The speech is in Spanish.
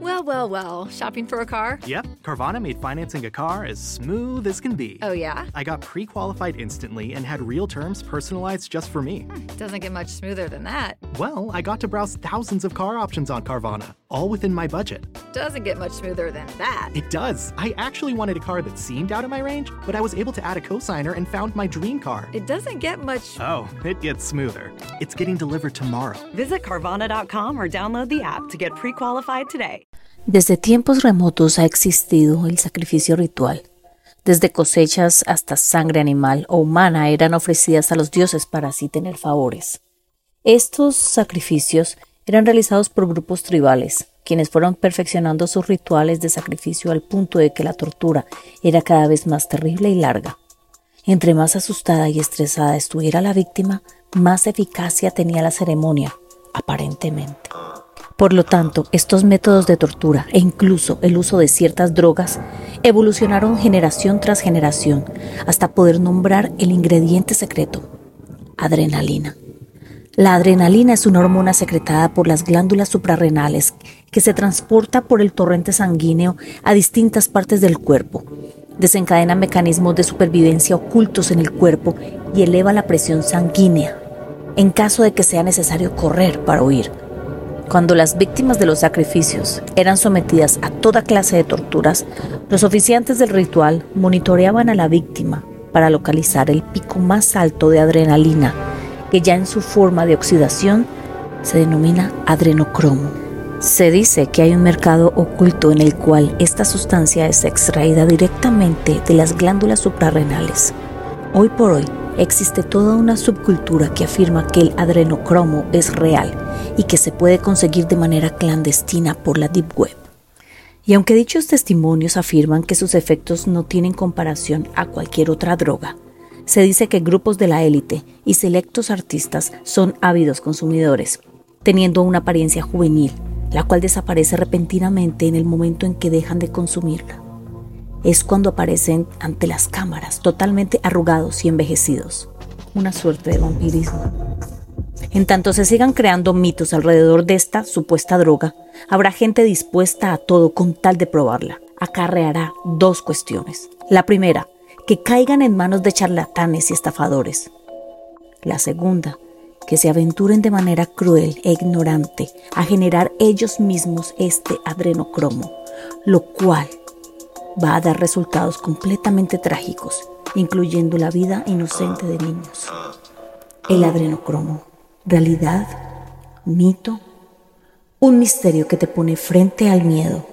Well, well, well. Shopping for a car? Yep, Carvana made financing a car as smooth as can be. Oh, yeah? I got pre qualified instantly and had real terms personalized just for me. Hmm, doesn't get much smoother than that. Well, I got to browse thousands of car options on Carvana, all within my budget. Doesn't get much smoother than that. It does. I actually wanted a car that seemed out of my range, but I was able to add a cosigner and found my dream car. It doesn't get much. Oh, it gets smoother. It's getting delivered tomorrow. Visit Carvana.com or download the app to get pre qualified today. Desde tiempos remotos ha existido el sacrificio ritual. Desde cosechas hasta sangre animal o humana eran ofrecidas a los dioses para así tener favores. Estos sacrificios eran realizados por grupos tribales, quienes fueron perfeccionando sus rituales de sacrificio al punto de que la tortura era cada vez más terrible y larga. Entre más asustada y estresada estuviera la víctima, más eficacia tenía la ceremonia, aparentemente. Por lo tanto, estos métodos de tortura e incluso el uso de ciertas drogas evolucionaron generación tras generación hasta poder nombrar el ingrediente secreto, adrenalina. La adrenalina es una hormona secretada por las glándulas suprarrenales que se transporta por el torrente sanguíneo a distintas partes del cuerpo. Desencadena mecanismos de supervivencia ocultos en el cuerpo y eleva la presión sanguínea en caso de que sea necesario correr para huir. Cuando las víctimas de los sacrificios eran sometidas a toda clase de torturas, los oficiantes del ritual monitoreaban a la víctima para localizar el pico más alto de adrenalina, que ya en su forma de oxidación se denomina adrenocromo. Se dice que hay un mercado oculto en el cual esta sustancia es extraída directamente de las glándulas suprarrenales. Hoy por hoy, existe toda una subcultura que afirma que el adrenocromo es real y que se puede conseguir de manera clandestina por la Deep Web. Y aunque dichos testimonios afirman que sus efectos no tienen comparación a cualquier otra droga, se dice que grupos de la élite y selectos artistas son ávidos consumidores, teniendo una apariencia juvenil, la cual desaparece repentinamente en el momento en que dejan de consumirla es cuando aparecen ante las cámaras totalmente arrugados y envejecidos. Una suerte de vampirismo. En tanto se sigan creando mitos alrededor de esta supuesta droga, habrá gente dispuesta a todo con tal de probarla. Acarreará dos cuestiones. La primera, que caigan en manos de charlatanes y estafadores. La segunda, que se aventuren de manera cruel e ignorante a generar ellos mismos este adrenocromo, lo cual va a dar resultados completamente trágicos, incluyendo la vida inocente de niños. El adrenocromo, realidad, mito, un misterio que te pone frente al miedo